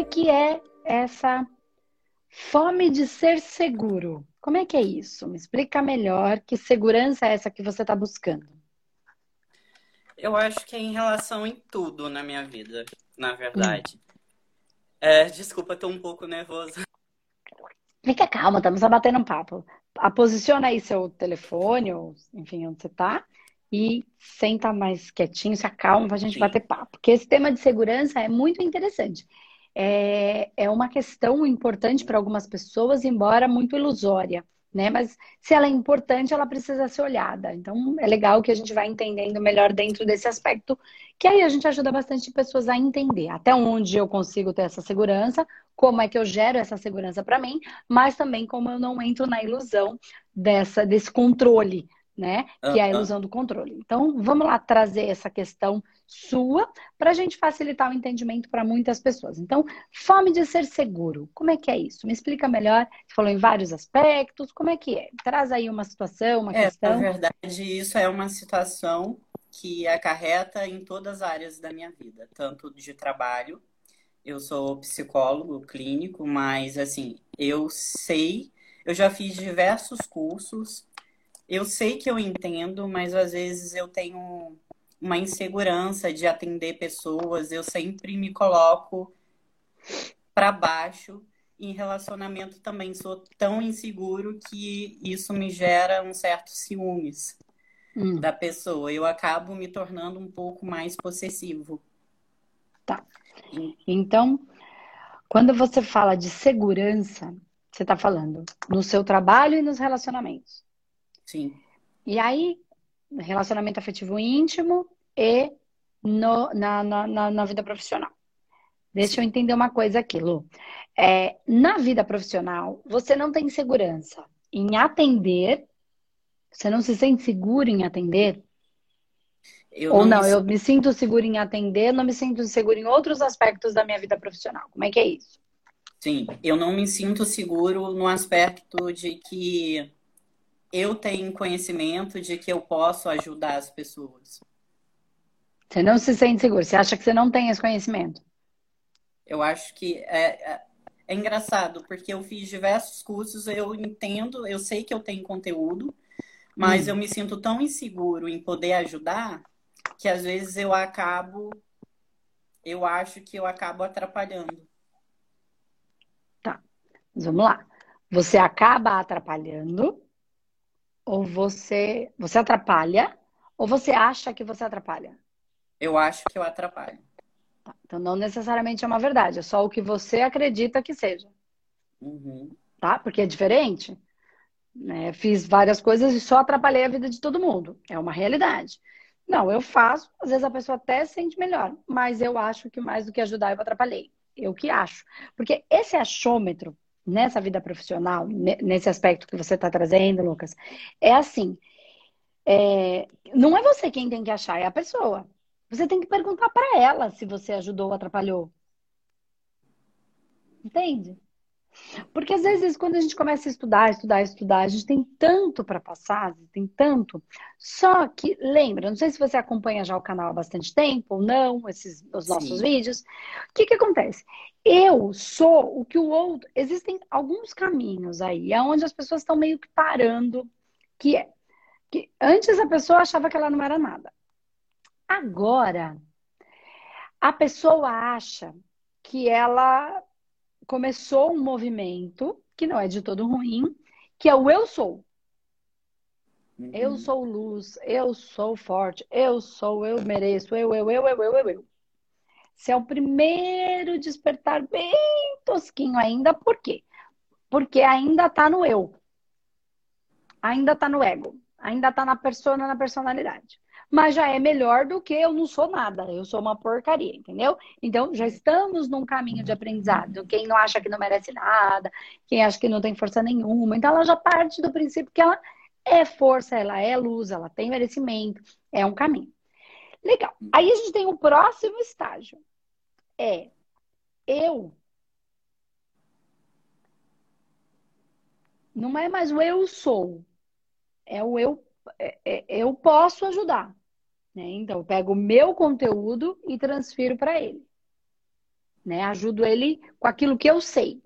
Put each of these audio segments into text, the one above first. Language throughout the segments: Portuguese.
é que é essa fome de ser seguro? Como é que é isso? Me explica melhor que segurança é essa que você está buscando. Eu acho que é em relação em tudo na minha vida, na verdade. Hum. É, desculpa, estou um pouco nervosa. Fica calma, estamos batendo um papo. Posiciona aí seu telefone, ou enfim, onde você está, e senta mais quietinho, se acalma para a gente Sim. bater papo. Porque esse tema de segurança é muito interessante. É, é uma questão importante para algumas pessoas, embora muito ilusória né? Mas se ela é importante, ela precisa ser olhada. Então, é legal que a gente vai entendendo melhor dentro desse aspecto, que aí a gente ajuda bastante pessoas a entender até onde eu consigo ter essa segurança, como é que eu gero essa segurança para mim, mas também como eu não entro na ilusão dessa desse controle, né? Que é a ilusão do controle. Então, vamos lá trazer essa questão sua para a gente facilitar o entendimento para muitas pessoas. Então, fome de ser seguro, como é que é isso? Me explica melhor. Você falou em vários aspectos, como é que é? Traz aí uma situação, uma é, questão. Na verdade, isso é uma situação que acarreta em todas as áreas da minha vida, tanto de trabalho. Eu sou psicólogo clínico, mas assim, eu sei, eu já fiz diversos cursos, eu sei que eu entendo, mas às vezes eu tenho uma insegurança de atender pessoas, eu sempre me coloco para baixo. Em relacionamento também sou tão inseguro que isso me gera um certo ciúmes hum. da pessoa. Eu acabo me tornando um pouco mais possessivo. Tá. Então, quando você fala de segurança, você está falando no seu trabalho e nos relacionamentos. Sim. E aí, relacionamento afetivo íntimo e no, na, na, na, vida profissional. Deixa eu entender uma coisa aqui, Lu. É, na vida profissional, você não tem segurança em atender? Você não se sente seguro em atender? Eu Ou não, não eu me sinto seguro em atender, não me sinto seguro em outros aspectos da minha vida profissional. Como é que é isso? Sim, eu não me sinto seguro no aspecto de que eu tenho conhecimento de que eu posso ajudar as pessoas. Você não se sente seguro, você acha que você não tem esse conhecimento? Eu acho que é, é, é engraçado, porque eu fiz diversos cursos, eu entendo, eu sei que eu tenho conteúdo, mas hum. eu me sinto tão inseguro em poder ajudar que às vezes eu acabo, eu acho que eu acabo atrapalhando. Tá, mas vamos lá. Você acaba atrapalhando ou você, você atrapalha? Ou você acha que você atrapalha? Eu acho que eu atrapalho. Tá, então não necessariamente é uma verdade, é só o que você acredita que seja. Uhum. Tá? Porque é diferente. Né? Fiz várias coisas e só atrapalhei a vida de todo mundo. É uma realidade. Não, eu faço, às vezes a pessoa até se sente melhor, mas eu acho que mais do que ajudar eu atrapalhei. Eu que acho. Porque esse achômetro nessa vida profissional, nesse aspecto que você está trazendo, Lucas, é assim: é, não é você quem tem que achar, é a pessoa. Você tem que perguntar para ela se você ajudou ou atrapalhou. Entende? Porque às vezes, quando a gente começa a estudar, estudar, estudar, a gente tem tanto para passar, tem tanto. Só que, lembra, não sei se você acompanha já o canal há bastante tempo ou não, esses, os nossos Sim. vídeos. O que, que acontece? Eu sou o que o outro. Existem alguns caminhos aí, onde as pessoas estão meio que parando, que é que antes a pessoa achava que ela não era nada. Agora, a pessoa acha que ela começou um movimento, que não é de todo ruim, que é o eu sou. Uhum. Eu sou luz, eu sou forte, eu sou, eu mereço, eu, eu, eu, eu, eu, eu, eu. Esse é o primeiro despertar bem tosquinho ainda, por quê? Porque ainda tá no eu. Ainda tá no ego. Ainda tá na persona, na personalidade mas já é melhor do que eu não sou nada, eu sou uma porcaria, entendeu? Então já estamos num caminho de aprendizado. Quem não acha que não merece nada, quem acha que não tem força nenhuma, então ela já parte do princípio que ela é força, ela é luz, ela tem merecimento, é um caminho. Legal. Aí a gente tem o próximo estágio. É eu. Não é mais o eu sou. É o eu, é, é, eu posso ajudar. Né? Então, eu pego o meu conteúdo e transfiro para ele. né? Ajudo ele com aquilo que eu sei.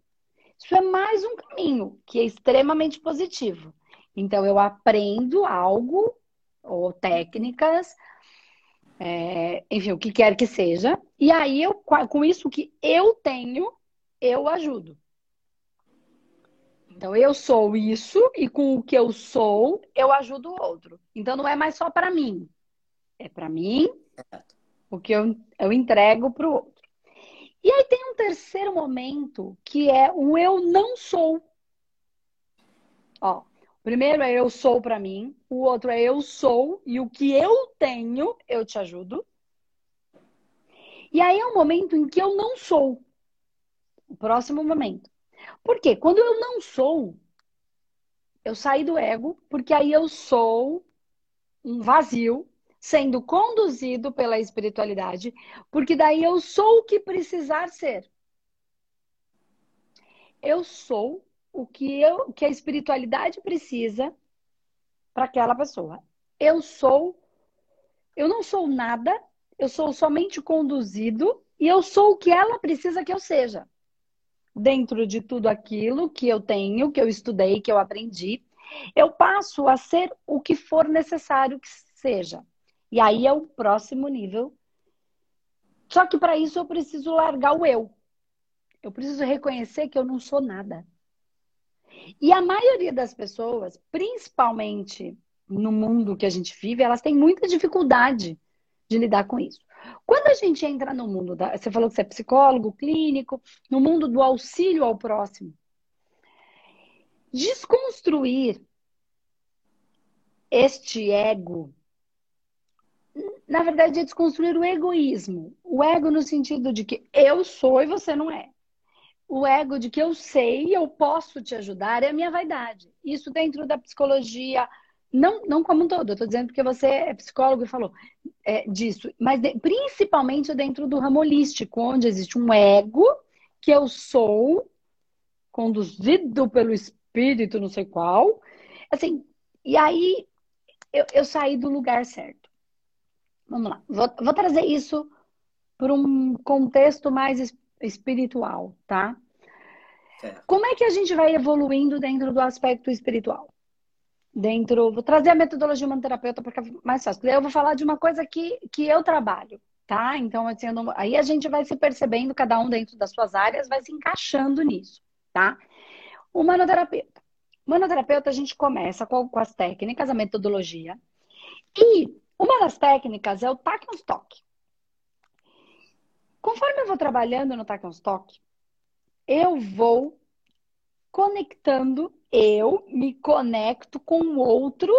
Isso é mais um caminho que é extremamente positivo. Então, eu aprendo algo ou técnicas, é, enfim, o que quer que seja, e aí eu, com isso que eu tenho, eu ajudo. Então, eu sou isso e com o que eu sou, eu ajudo o outro. Então, não é mais só para mim. É para mim, o que eu, eu entrego para o outro. E aí tem um terceiro momento que é o eu não sou. Ó, o primeiro é eu sou para mim, o outro é eu sou e o que eu tenho, eu te ajudo. E aí é um momento em que eu não sou. O próximo momento. Por quê? Quando eu não sou, eu saí do ego, porque aí eu sou um vazio sendo conduzido pela espiritualidade, porque daí eu sou o que precisar ser. Eu sou o que eu que a espiritualidade precisa para aquela pessoa. Eu sou eu não sou nada, eu sou somente conduzido e eu sou o que ela precisa que eu seja dentro de tudo aquilo que eu tenho, que eu estudei, que eu aprendi, eu passo a ser o que for necessário que seja. E aí é o próximo nível. Só que para isso eu preciso largar o eu. Eu preciso reconhecer que eu não sou nada. E a maioria das pessoas, principalmente no mundo que a gente vive, elas têm muita dificuldade de lidar com isso. Quando a gente entra no mundo da. Você falou que você é psicólogo, clínico, no mundo do auxílio ao próximo. Desconstruir este ego, na verdade, é desconstruir o egoísmo. O ego no sentido de que eu sou e você não é. O ego de que eu sei e eu posso te ajudar é a minha vaidade. Isso dentro da psicologia, não, não como um todo, eu estou dizendo porque você é psicólogo e falou é, disso, mas de, principalmente dentro do ramo holístico, onde existe um ego que eu sou conduzido pelo espírito, não sei qual. Assim, e aí eu, eu saí do lugar certo. Vamos lá, vou, vou trazer isso para um contexto mais espiritual, tá? Como é que a gente vai evoluindo dentro do aspecto espiritual? dentro. Vou trazer a metodologia humanoterapeuta para ficar mais fácil. Eu vou falar de uma coisa que, que eu trabalho, tá? Então, assim, não... aí a gente vai se percebendo, cada um dentro das suas áreas, vai se encaixando nisso, tá? O manoterapeuta. O manoterapeuta, a gente começa com, com as técnicas, a metodologia. E uma das técnicas é o Stock. Conforme eu vou trabalhando no Stock, eu vou conectando eu me conecto com o outro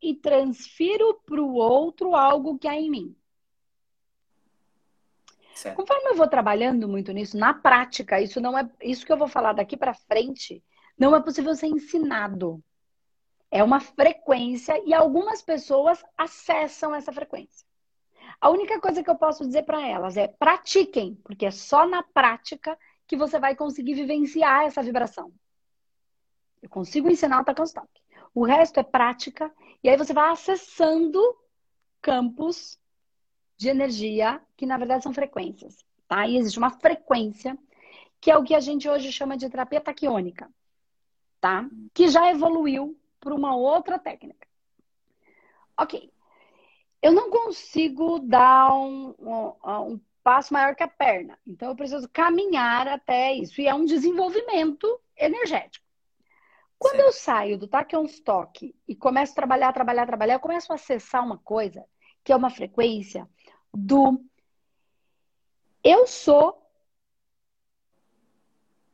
e transfiro para o outro algo que há em mim. Certo. Conforme eu vou trabalhando muito nisso, na prática, isso não é isso que eu vou falar daqui para frente, não é possível ser ensinado. É uma frequência e algumas pessoas acessam essa frequência. A única coisa que eu posso dizer para elas é pratiquem, porque é só na prática que você vai conseguir vivenciar essa vibração. Eu consigo ensinar o Takanstock. O resto é prática. E aí você vai acessando campos de energia que, na verdade, são frequências. Tá? E existe uma frequência que é o que a gente hoje chama de terapia taquiônica. Tá? Que já evoluiu para uma outra técnica. Ok. Eu não consigo dar um, um, um passo maior que a perna. Então, eu preciso caminhar até isso. E é um desenvolvimento energético. Quando eu saio do Tachyon Stock e começo a trabalhar, trabalhar, trabalhar, eu começo a acessar uma coisa que é uma frequência do eu sou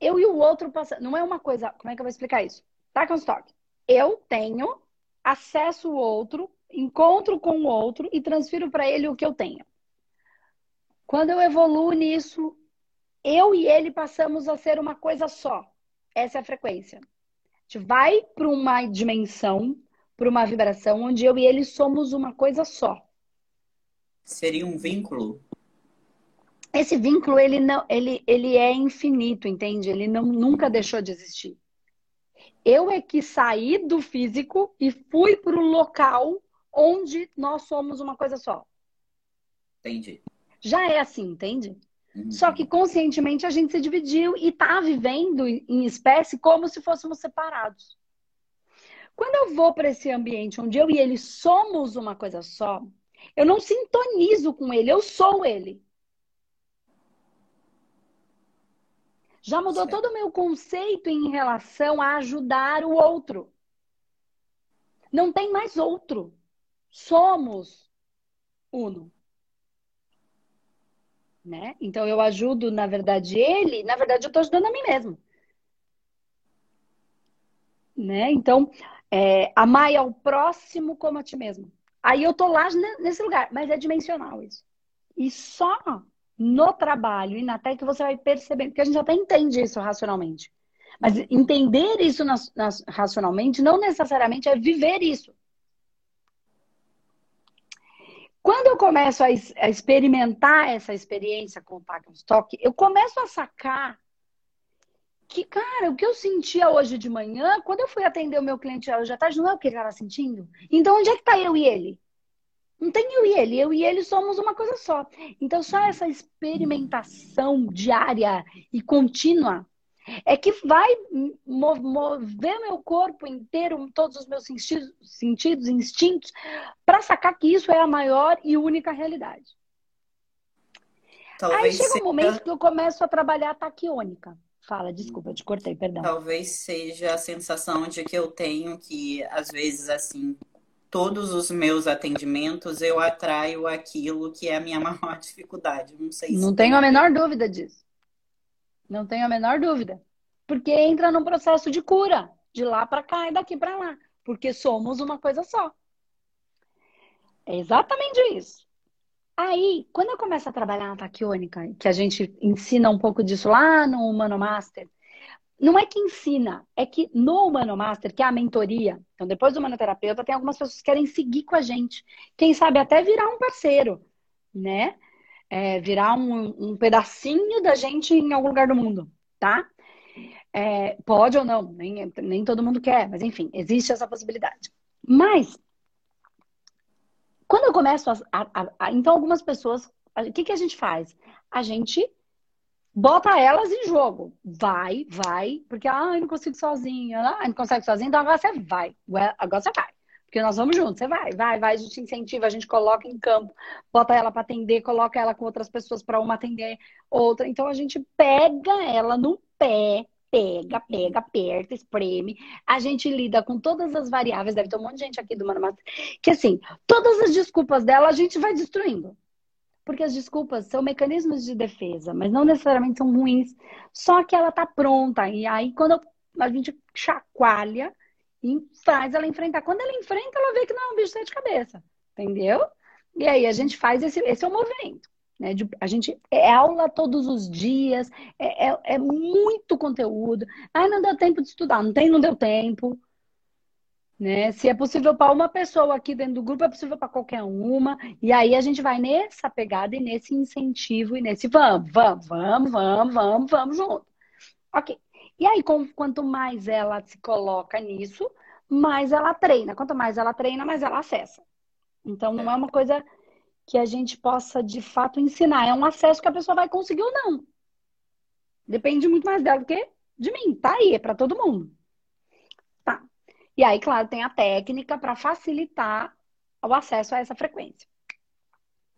eu e o outro passando. Não é uma coisa. Como é que eu vou explicar isso? Tachyon Stock. Eu tenho acesso ao outro, encontro com o outro e transfiro para ele o que eu tenho. Quando eu evoluo nisso, eu e ele passamos a ser uma coisa só. Essa é a frequência gente vai para uma dimensão, para uma vibração onde eu e ele somos uma coisa só. Seria um vínculo? Esse vínculo ele não, ele, ele é infinito, entende? Ele não nunca deixou de existir. Eu é que saí do físico e fui para o local onde nós somos uma coisa só. Entendi. Já é assim, entende? Uhum. Só que conscientemente a gente se dividiu e tá vivendo em espécie como se fôssemos separados. Quando eu vou para esse ambiente onde eu e ele somos uma coisa só, eu não sintonizo com ele, eu sou ele. Já mudou certo. todo o meu conceito em relação a ajudar o outro. Não tem mais outro. Somos uno. Né? Então eu ajudo, na verdade, ele, na verdade, eu estou ajudando a mim mesmo. Né? Então, é, amar ao próximo como a ti mesmo. Aí eu tô lá nesse lugar, mas é dimensional isso. E só no trabalho e na técnica você vai percebendo, porque a gente até entende isso racionalmente. Mas entender isso nas, nas, racionalmente não necessariamente é viver isso. Quando eu começo a, a experimentar essa experiência com o Stock, eu começo a sacar que, cara, o que eu sentia hoje de manhã, quando eu fui atender o meu cliente hoje à tarde, não é o que ele estava sentindo? Então, onde é que está eu e ele? Não tem eu e ele, eu e ele somos uma coisa só. Então, só essa experimentação diária e contínua é que vai mover meu corpo inteiro, todos os meus sentidos, sentidos instintos, para sacar que isso é a maior e única realidade. Talvez Aí chega seja... um momento que eu começo a trabalhar a taquiônica. Fala, desculpa, te cortei, perdão. Talvez seja a sensação de que eu tenho que, às vezes, assim, todos os meus atendimentos eu atraio aquilo que é a minha maior dificuldade. Não sei se Não tenho a menor dúvida disso. Não tenho a menor dúvida. Porque entra num processo de cura, de lá para cá e daqui para lá, porque somos uma coisa só. É exatamente isso. Aí, quando eu começo a trabalhar na taquiônica, que a gente ensina um pouco disso lá no Humano Master, não é que ensina, é que no Humano Master, que é a mentoria, então depois do Humanoterapeuta, tem algumas pessoas que querem seguir com a gente. Quem sabe até virar um parceiro, né? É, virar um, um, pedacinho da gente em algum lugar do mundo, tá? É, pode ou não, nem, nem todo mundo quer, mas enfim, existe essa possibilidade. Mas, quando eu começo a. a, a então, algumas pessoas, o que, que a gente faz? A gente bota elas em jogo. Vai, vai, porque ah, eu não consigo sozinha, ah, não consegue sozinho, então agora você vai. Agora você vai. Porque nós vamos juntos, você vai, vai, vai, a gente incentiva, a gente coloca em campo, bota ela para atender, coloca ela com outras pessoas para uma atender outra. Então a gente pega ela no pé, pega, pega, aperta, espreme. A gente lida com todas as variáveis, deve ter um monte de gente aqui do Mano que assim, todas as desculpas dela a gente vai destruindo. Porque as desculpas são mecanismos de defesa, mas não necessariamente são ruins. Só que ela tá pronta. E aí, quando a gente chacoalha e faz ela enfrentar. Quando ela enfrenta, ela vê que não é um bicho de cabeça. Entendeu? E aí a gente faz esse, esse é o movimento. Né? De, a gente é aula todos os dias, é, é, é muito conteúdo. Ai, não deu tempo de estudar, não tem, não deu tempo. Né? Se é possível para uma pessoa aqui dentro do grupo, é possível para qualquer uma. E aí a gente vai nessa pegada e nesse incentivo e nesse vamos, vamos, vamos, vamos, vamos, vamos junto. Ok. E aí, com, quanto mais ela se coloca nisso, mais ela treina. Quanto mais ela treina, mais ela acessa. Então, não é uma coisa que a gente possa de fato ensinar. É um acesso que a pessoa vai conseguir ou não. Depende muito mais dela do que de mim. Tá aí, é para todo mundo. E aí, claro, tem a técnica para facilitar o acesso a essa frequência.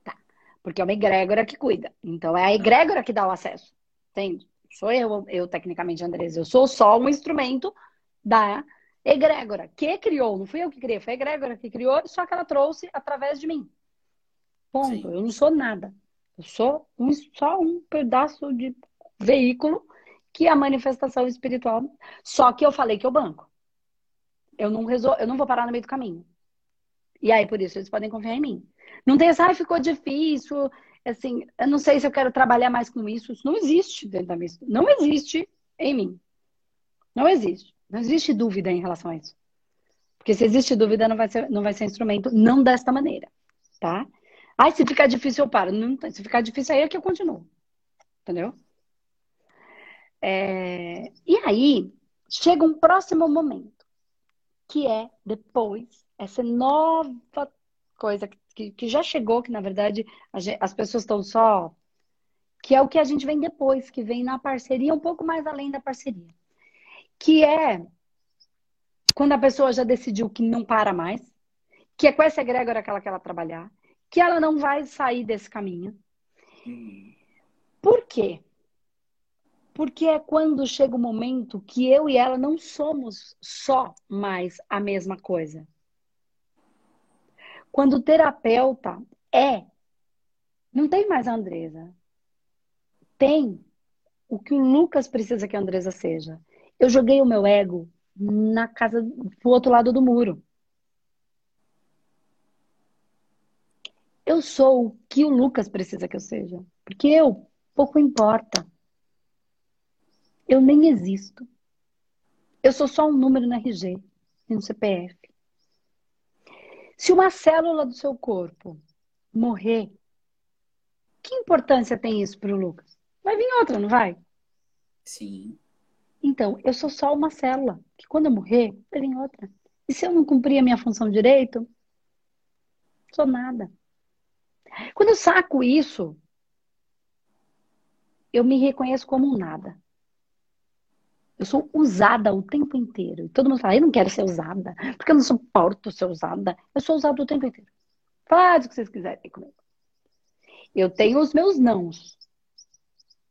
Tá. Porque é uma egrégora que cuida. Então, é a egrégora que dá o acesso. Entende? Sou eu, eu tecnicamente, Andresa. Eu sou só um instrumento da egrégora que criou. Não fui eu que criei, foi a egrégora que criou, só que ela trouxe através de mim. Ponto. Sim. Eu não sou nada. Eu sou um, só um pedaço de veículo que é a manifestação espiritual. Só que eu falei que eu banco eu não resol... eu não vou parar no meio do caminho. E aí, por isso, eles podem confiar em mim. Não tem essa, ah, ficou difícil, assim, eu não sei se eu quero trabalhar mais com isso. Isso não existe dentro da minha Não existe em mim. Não existe. Não existe dúvida em relação a isso. Porque se existe dúvida, não vai ser, não vai ser instrumento, não desta maneira, tá? Ai, se ficar difícil, eu paro. Não, se ficar difícil, aí é que eu continuo. Entendeu? É... E aí, chega um próximo momento que é depois essa nova coisa que, que já chegou, que na verdade as pessoas estão só que é o que a gente vem depois, que vem na parceria, um pouco mais além da parceria. Que é quando a pessoa já decidiu que não para mais, que é com essa egrégora que ela quer trabalhar, que ela não vai sair desse caminho. Por quê? Porque é quando chega o momento que eu e ela não somos só mais a mesma coisa. Quando o terapeuta é, não tem mais a Andresa. Tem o que o Lucas precisa que a Andresa seja. Eu joguei o meu ego na casa pro outro lado do muro. Eu sou o que o Lucas precisa que eu seja. Porque eu, pouco importa. Eu nem existo. Eu sou só um número no RG e no CPF. Se uma célula do seu corpo morrer, que importância tem isso para o Lucas? Vai vir outra, não vai? Sim. Então, eu sou só uma célula, que quando eu morrer, vai vir outra. E se eu não cumprir a minha função direito, sou nada. Quando eu saco isso, eu me reconheço como um nada. Eu sou usada o tempo inteiro. E todo mundo fala, eu não quero ser usada, porque eu não suporto ser usada. Eu sou usada o tempo inteiro. Faz o que vocês quiserem comigo. Eu tenho os meus nãos.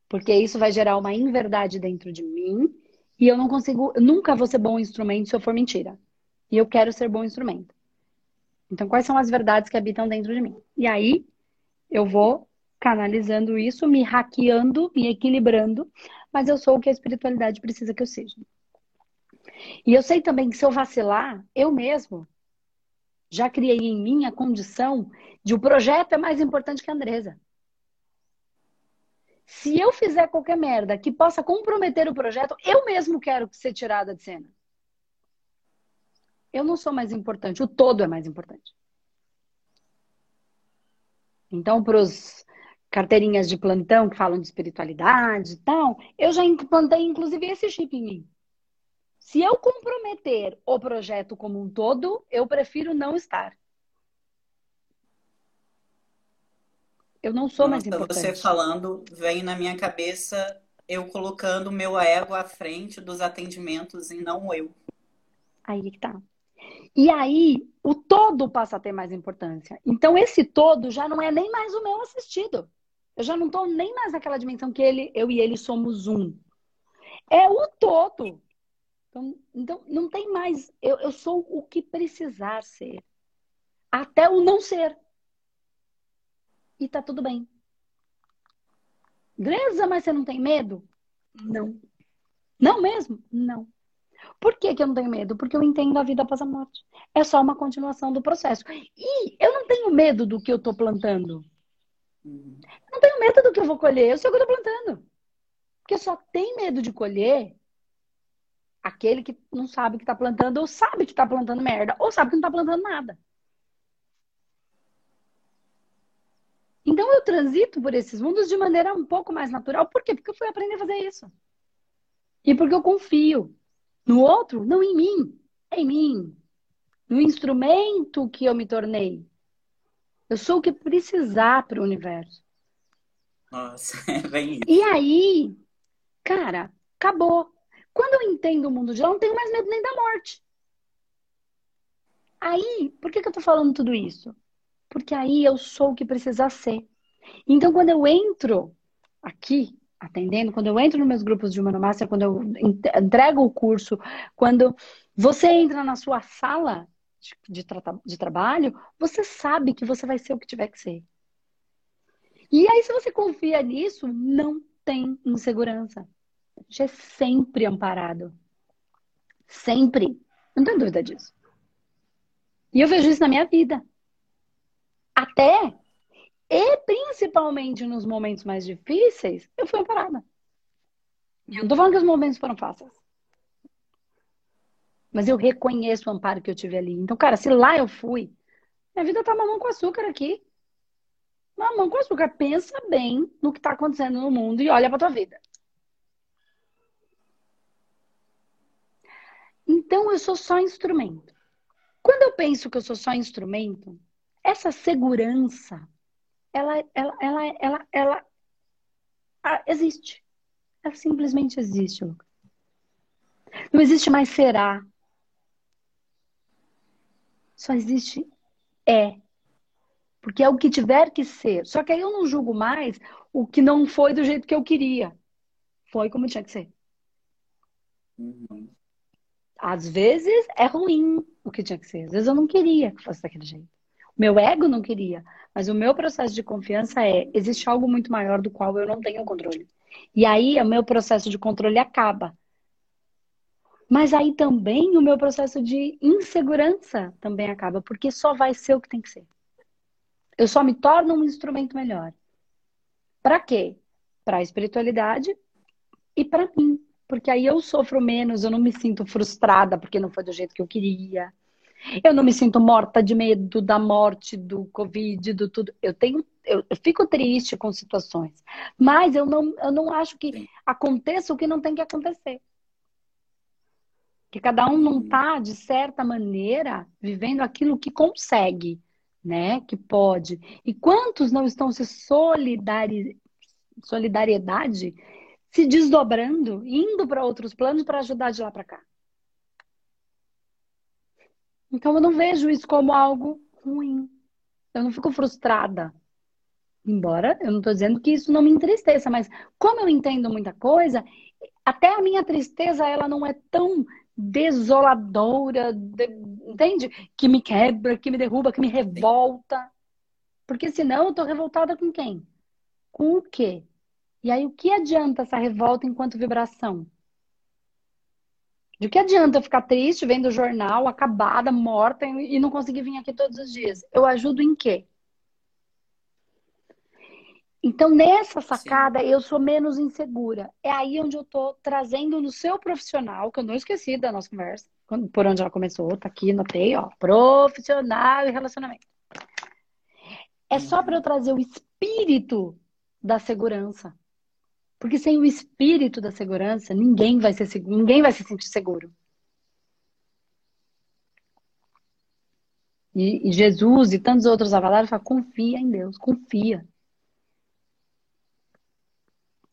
Porque isso vai gerar uma inverdade dentro de mim. E eu não consigo, eu nunca vou ser bom instrumento se eu for mentira. E eu quero ser bom instrumento. Então, quais são as verdades que habitam dentro de mim? E aí, eu vou canalizando isso, me hackeando, me equilibrando, mas eu sou o que a espiritualidade precisa que eu seja. E eu sei também que se eu vacilar, eu mesmo já criei em mim a condição de o projeto é mais importante que a Andresa. Se eu fizer qualquer merda que possa comprometer o projeto, eu mesmo quero ser tirada de cena. Eu não sou mais importante, o todo é mais importante. Então, para os carteirinhas de plantão que falam de espiritualidade e tal, eu já implantei inclusive esse chip em mim. Se eu comprometer o projeto como um todo, eu prefiro não estar. Eu não sou Nossa, mais importante. Você falando, vem na minha cabeça eu colocando meu ego à frente dos atendimentos e não eu. Aí que tá. E aí, o todo passa a ter mais importância. Então, esse todo já não é nem mais o meu assistido. Eu já não estou nem mais naquela dimensão que ele, eu e ele somos um. É o todo. Então, então não tem mais. Eu, eu sou o que precisar ser. Até o não ser. E tá tudo bem. Greza, mas você não tem medo? Não. Não mesmo? Não. Por que, que eu não tenho medo? Porque eu entendo a vida após a morte. É só uma continuação do processo. E eu não tenho medo do que eu estou plantando. Não tenho medo do que eu vou colher, eu sei o que eu estou plantando. Porque só tem medo de colher aquele que não sabe que está plantando, ou sabe que está plantando merda, ou sabe que não está plantando nada. Então eu transito por esses mundos de maneira um pouco mais natural. Por quê? Porque eu fui aprender a fazer isso. E porque eu confio no outro, não em mim, é em mim. No instrumento que eu me tornei. Eu sou o que precisar para o universo. Nossa, é bem isso. E aí, cara, acabou. Quando eu entendo o mundo de lá, eu não tenho mais medo nem da morte. Aí, por que, que eu tô falando tudo isso? Porque aí eu sou o que precisar ser. Então, quando eu entro aqui, atendendo, quando eu entro nos meus grupos de Humano Master, quando eu entrego o curso, quando você entra na sua sala de, de, tra de trabalho, você sabe que você vai ser o que tiver que ser. E aí, se você confia nisso, não tem insegurança. A gente é sempre amparado. Sempre. Não tenho dúvida disso. E eu vejo isso na minha vida. Até e principalmente nos momentos mais difíceis, eu fui amparada. Eu não tô falando que os momentos foram fáceis. Mas eu reconheço o amparo que eu tive ali. Então, cara, se lá eu fui, minha vida tá mamão com açúcar aqui. Mamão com açúcar. Pensa bem no que tá acontecendo no mundo e olha pra tua vida. Então, eu sou só instrumento. Quando eu penso que eu sou só instrumento, essa segurança ela, ela, ela, ela, ela ah, existe. Ela simplesmente existe, Lucas. Não existe mais será. Só existe é. Porque é o que tiver que ser. Só que aí eu não julgo mais o que não foi do jeito que eu queria. Foi como tinha que ser. Uhum. Às vezes é ruim o que tinha que ser. Às vezes eu não queria que fosse daquele jeito. O meu ego não queria. Mas o meu processo de confiança é: existe algo muito maior do qual eu não tenho controle. E aí o meu processo de controle acaba. Mas aí também o meu processo de insegurança também acaba, porque só vai ser o que tem que ser. Eu só me torno um instrumento melhor. Para quê? Para a espiritualidade e para mim. Porque aí eu sofro menos, eu não me sinto frustrada porque não foi do jeito que eu queria. Eu não me sinto morta de medo da morte, do Covid, do tudo. Eu tenho, eu, eu fico triste com situações, mas eu não, eu não acho que aconteça o que não tem que acontecer. Que cada um não está, de certa maneira, vivendo aquilo que consegue, né? Que pode. E quantos não estão se solidari... solidariedade se desdobrando, indo para outros planos para ajudar de lá para cá? Então eu não vejo isso como algo ruim. Eu não fico frustrada. Embora eu não estou dizendo que isso não me entristeça, mas como eu entendo muita coisa, até a minha tristeza ela não é tão desoladora, de, entende? Que me quebra, que me derruba, que me revolta. Porque senão eu tô revoltada com quem? Com o quê? E aí o que adianta essa revolta enquanto vibração? De que adianta eu ficar triste vendo o jornal, acabada, morta e não conseguir vir aqui todos os dias? Eu ajudo em quê? Então, nessa sacada, Sim. eu sou menos insegura. É aí onde eu tô trazendo no seu profissional, que eu não esqueci da nossa conversa, por onde ela começou, tá aqui, notei, ó, profissional e relacionamento. É só para eu trazer o espírito da segurança. Porque sem o espírito da segurança, ninguém vai ser ninguém vai se sentir seguro. E, e Jesus e tantos outros avalaram falam, confia em Deus, confia.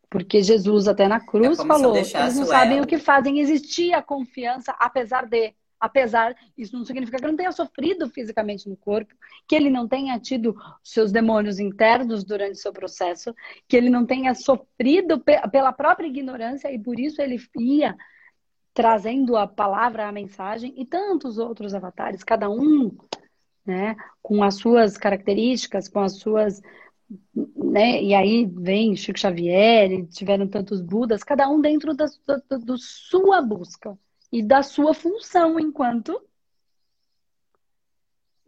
Porque Jesus, até na cruz, é falou: eles não sabem o que fazem. Existia confiança, apesar de. Apesar, isso não significa que ele não tenha sofrido fisicamente no corpo, que ele não tenha tido seus demônios internos durante seu processo, que ele não tenha sofrido pela própria ignorância e por isso ele ia trazendo a palavra, a mensagem, e tantos outros avatares, cada um né, com as suas características, com as suas né? E aí vem Chico Xavier, e tiveram tantos Budas, cada um dentro da, da, da sua busca e da sua função enquanto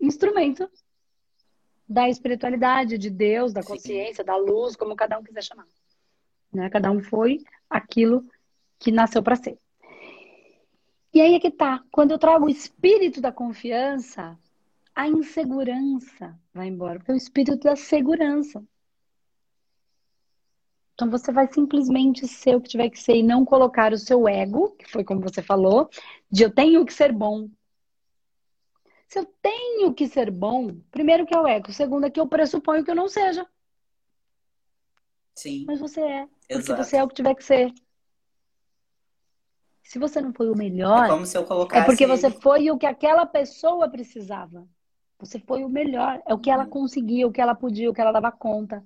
instrumento da espiritualidade, de Deus, da consciência, Sim. da luz, como cada um quiser chamar. Né? Cada um foi aquilo que nasceu para ser. E aí é que tá. Quando eu trago o espírito da confiança, a insegurança vai embora, porque é o espírito da segurança. Então você vai simplesmente ser o que tiver que ser e não colocar o seu ego, que foi como você falou, de eu tenho que ser bom. Se eu tenho que ser bom, primeiro que é o ego, segundo é que eu pressuponho que eu não seja. Sim. Mas você é, porque Exato. você é o que tiver que ser. Se você não foi o melhor, é, se é porque você foi o que aquela pessoa precisava. Você foi o melhor. É o que ela uhum. conseguia, o que ela podia, o que ela dava conta.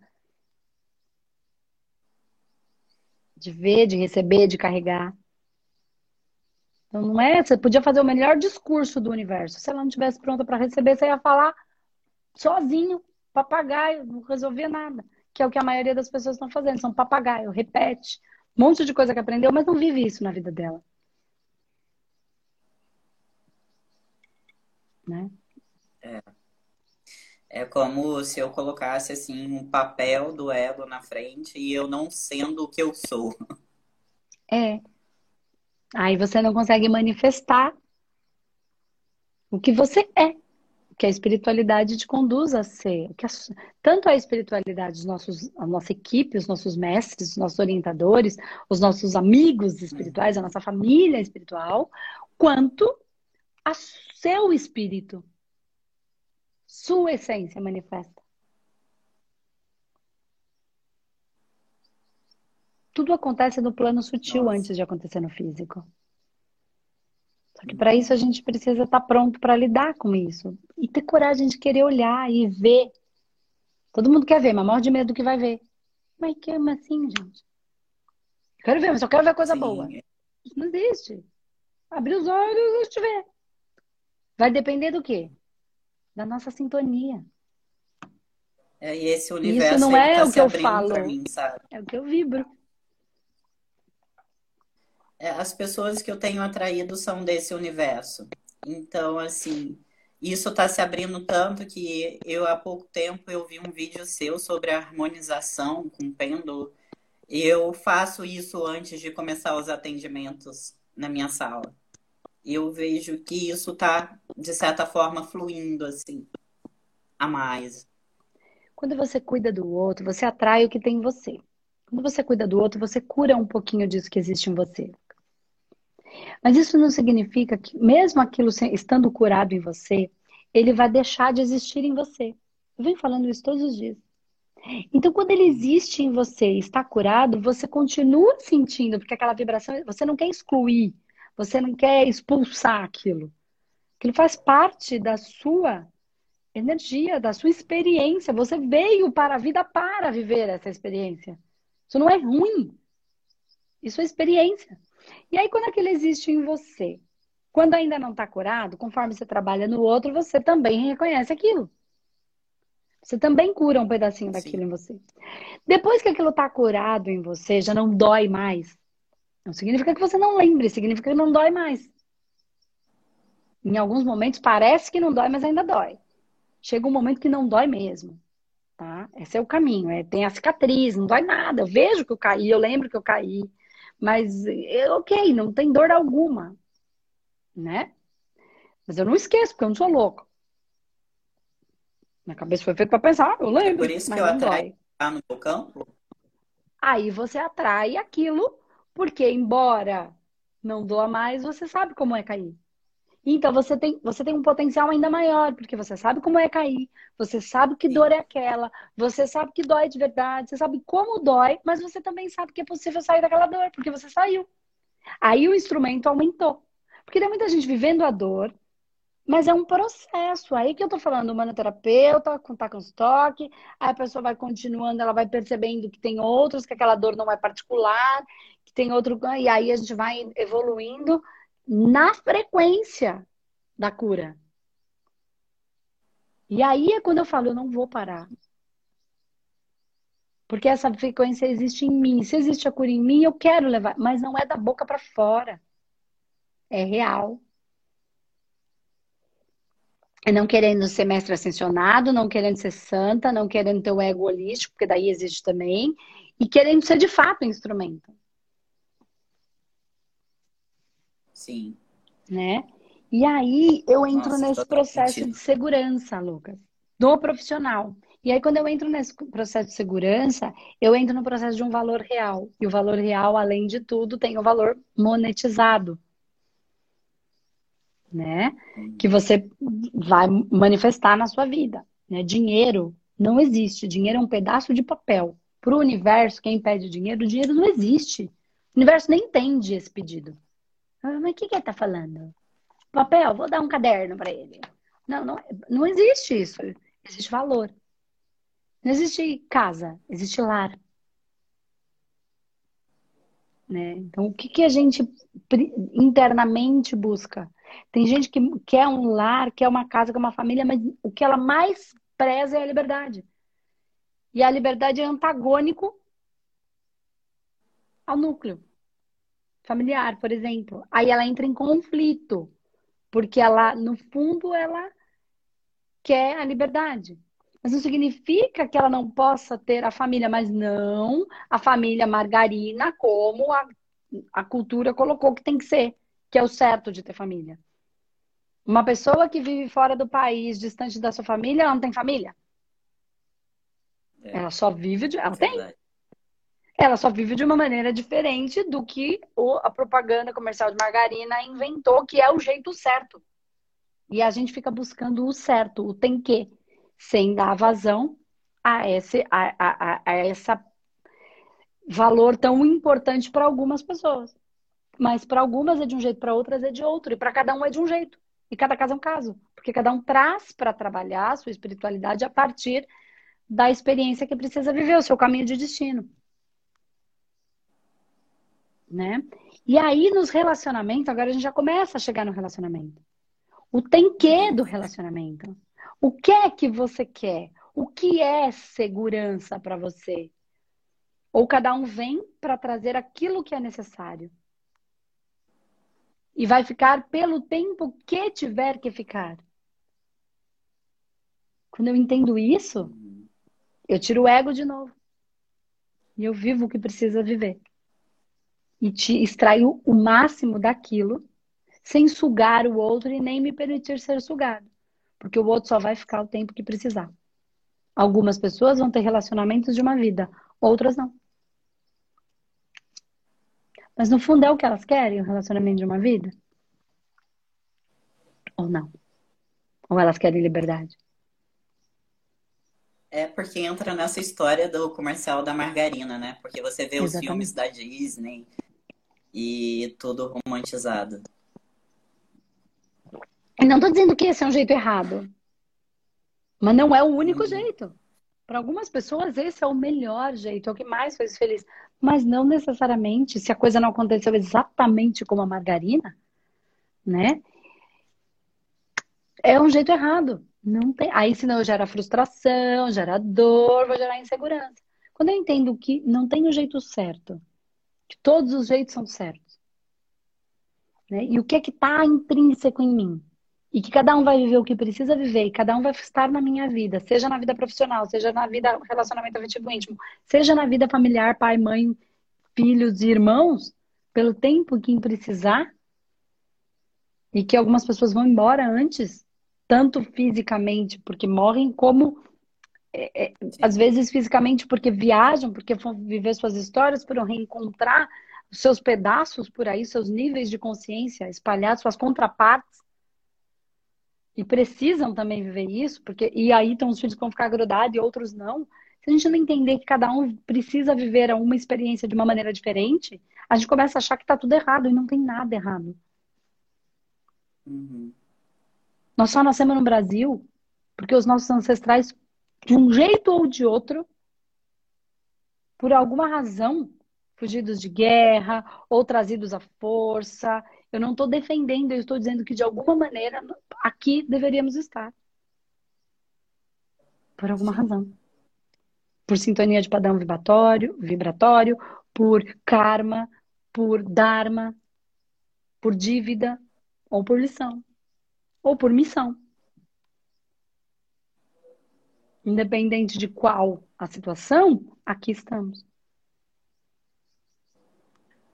De ver, de receber, de carregar. Então não é. Você podia fazer o melhor discurso do universo. Se ela não estivesse pronta para receber, você ia falar sozinho, papagaio, não resolvia nada. Que é o que a maioria das pessoas estão fazendo. São papagaio, repete. Um monte de coisa que aprendeu, mas não vive isso na vida dela. Né? É. É como se eu colocasse assim um papel do ego na frente e eu não sendo o que eu sou. É. Aí você não consegue manifestar o que você é, que a espiritualidade te conduz a ser. Que a, tanto a espiritualidade, os nossos, a nossa equipe, os nossos mestres, os nossos orientadores, os nossos amigos espirituais, a nossa família espiritual, quanto a seu espírito sua essência manifesta. tudo acontece no plano sutil Nossa. antes de acontecer no físico. Só que para isso a gente precisa estar pronto para lidar com isso e ter coragem de querer olhar e ver. Todo mundo quer ver, mas morre de medo do que vai ver. Mas que assim, gente? Quero ver, mas só quero ver coisa Sim. boa. Não existe. Abrir os olhos e te ver. Vai depender do quê? Da nossa sintonia. É, e esse universo não ele é tá o que eu falo. mim, sabe? É o que eu vibro. É, as pessoas que eu tenho atraído são desse universo. Então, assim, isso está se abrindo tanto que eu há pouco tempo eu vi um vídeo seu sobre a harmonização com pêndulo. Eu faço isso antes de começar os atendimentos na minha sala. Eu vejo que isso está, de certa forma, fluindo assim a mais. Quando você cuida do outro, você atrai o que tem em você. Quando você cuida do outro, você cura um pouquinho disso que existe em você. Mas isso não significa que, mesmo aquilo estando curado em você, ele vai deixar de existir em você. Eu venho falando isso todos os dias. Então, quando ele existe em você está curado, você continua sentindo, porque aquela vibração, você não quer excluir, você não quer expulsar aquilo. Aquilo faz parte da sua energia, da sua experiência. Você veio para a vida para viver essa experiência. Isso não é ruim. Isso é experiência. E aí, quando aquilo existe em você, quando ainda não está curado, conforme você trabalha no outro, você também reconhece aquilo. Você também cura um pedacinho daquilo Sim. em você. Depois que aquilo está curado em você, já não dói mais. Não significa que você não lembre, significa que não dói mais. Em alguns momentos parece que não dói, mas ainda dói. Chega um momento que não dói mesmo. Tá? Esse é o caminho. É, tem a cicatriz, não dói nada. Eu vejo que eu caí, eu lembro que eu caí. Mas, ok, não tem dor alguma. Né? Mas eu não esqueço, porque eu não sou louco. Minha cabeça foi feita para pensar, eu lembro. Por isso que eu atraio tá no meu campo? Aí você atrai aquilo, porque embora não doa mais, você sabe como é cair. Então você tem, você tem um potencial ainda maior, porque você sabe como é cair, você sabe que dor é aquela, você sabe que dói de verdade, você sabe como dói, mas você também sabe que é possível sair daquela dor, porque você saiu. Aí o instrumento aumentou. Porque tem muita gente vivendo a dor, mas é um processo. Aí que eu tô falando, o manoterapeuta tá com estoque, aí a pessoa vai continuando, ela vai percebendo que tem outros, que aquela dor não é particular, que tem outro. E aí a gente vai evoluindo na frequência da cura. E aí é quando eu falo, eu não vou parar. Porque essa frequência existe em mim. Se existe a cura em mim, eu quero levar, mas não é da boca para fora. É real. É não querendo ser mestre ascensionado, não querendo ser santa, não querendo ter o ego holístico, porque daí existe também, e querendo ser de fato um instrumento. Sim. Né? E aí eu entro Nossa, nesse processo sentido. de segurança, Lucas, do profissional. E aí, quando eu entro nesse processo de segurança, eu entro no processo de um valor real. E o valor real, além de tudo, tem o valor monetizado. Né? Que você vai manifestar na sua vida. Né? Dinheiro não existe. Dinheiro é um pedaço de papel. Para o universo, quem pede dinheiro, o dinheiro não existe. O universo nem entende esse pedido. Mas o que, que ele está falando? Papel, vou dar um caderno para ele. Não, não, não existe isso. Existe valor. Não existe casa, existe lar. Né? Então, o que, que a gente internamente busca? Tem gente que quer um lar, quer uma casa, quer uma família, mas o que ela mais preza é a liberdade. E a liberdade é antagônico ao núcleo familiar, por exemplo. Aí ela entra em conflito, porque ela, no fundo, ela quer a liberdade. Mas não significa que ela não possa ter a família, mas não a família margarina, como a, a cultura colocou que tem que ser, que é o certo de ter família. Uma pessoa que vive fora do país, distante da sua família, ela não tem família. É. Ela só vive de. Ela tem. Ela só vive de uma maneira diferente do que a propaganda comercial de margarina inventou, que é o jeito certo. E a gente fica buscando o certo, o tem que sem dar vazão a, esse, a, a, a essa valor tão importante para algumas pessoas. Mas para algumas é de um jeito, para outras é de outro. E para cada um é de um jeito. E cada caso é um caso. Porque cada um traz para trabalhar a sua espiritualidade a partir da experiência que precisa viver, o seu caminho de destino. Né? E aí, nos relacionamentos, agora a gente já começa a chegar no relacionamento. O tem que do relacionamento. O que é que você quer? O que é segurança para você? Ou cada um vem para trazer aquilo que é necessário. E vai ficar pelo tempo que tiver que ficar. Quando eu entendo isso, eu tiro o ego de novo. E eu vivo o que precisa viver. E te extraio o máximo daquilo, sem sugar o outro e nem me permitir ser sugado. Porque o outro só vai ficar o tempo que precisar. Algumas pessoas vão ter relacionamentos de uma vida, outras não. Mas no fundo é o que elas querem, o relacionamento de uma vida? Ou não? Ou elas querem liberdade? É porque entra nessa história do comercial da margarina, né? Porque você vê Exatamente. os filmes da Disney e tudo romantizado. Não estou dizendo que esse é um jeito errado. Mas não é o único hum. jeito. Para algumas pessoas, esse é o melhor jeito, é o que mais fez feliz. Mas não necessariamente, se a coisa não aconteceu exatamente como a margarina, né? É um jeito errado. Não tem. Aí, senão, gera frustração, gera dor, vai gerar insegurança. Quando eu entendo que não tem o um jeito certo, que todos os jeitos são certos, né? E o que é que está intrínseco em mim? E que cada um vai viver o que precisa viver, e cada um vai estar na minha vida, seja na vida profissional, seja na vida relacionamento afetivo íntimo, seja na vida familiar, pai, mãe, filhos e irmãos, pelo tempo que precisar, e que algumas pessoas vão embora antes tanto fisicamente porque morrem, como é, é, às vezes fisicamente porque viajam, porque vão viver suas histórias, por reencontrar os seus pedaços por aí, seus níveis de consciência espalhados, suas contrapartes. E precisam também viver isso, porque e aí tem uns filhos que vão ficar grudados e outros não. Se a gente não entender que cada um precisa viver uma experiência de uma maneira diferente, a gente começa a achar que está tudo errado e não tem nada errado. Uhum. Nós só nascemos no Brasil porque os nossos ancestrais, de um jeito ou de outro, por alguma razão, fugidos de guerra ou trazidos à força. Eu não estou defendendo, eu estou dizendo que de alguma maneira aqui deveríamos estar. Por alguma razão. Por sintonia de padrão vibratório, vibratório, por karma, por dharma, por dívida ou por lição ou por missão. Independente de qual a situação, aqui estamos.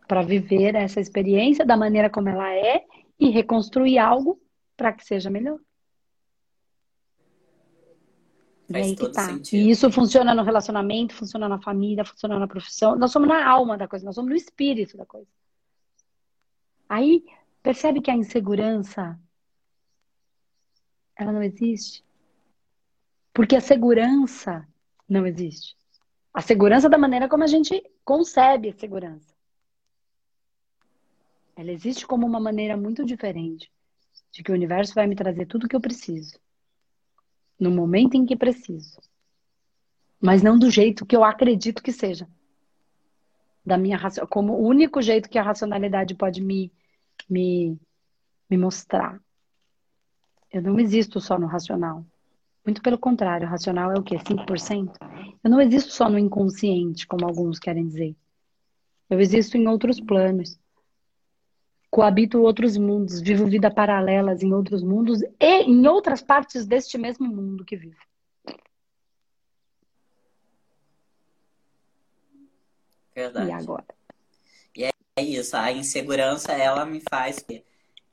Para viver essa experiência da maneira como ela é e reconstruir algo para que seja melhor. Faz e que tá. Sentido. E isso funciona no relacionamento, funciona na família, funciona na profissão. Nós somos na alma da coisa, nós somos no espírito da coisa. Aí percebe que a insegurança ela não existe. Porque a segurança não existe. A segurança da maneira como a gente concebe a segurança. Ela existe como uma maneira muito diferente de que o universo vai me trazer tudo o que eu preciso. No momento em que preciso. Mas não do jeito que eu acredito que seja. Da minha como o único jeito que a racionalidade pode me me, me mostrar. Eu não existo só no racional. Muito pelo contrário, o racional é o quê? 5%? Eu não existo só no inconsciente, como alguns querem dizer. Eu existo em outros planos. Coabito outros mundos, vivo vida paralelas em outros mundos e em outras partes deste mesmo mundo que vivo. Verdade. E agora? E é isso, a insegurança, ela me faz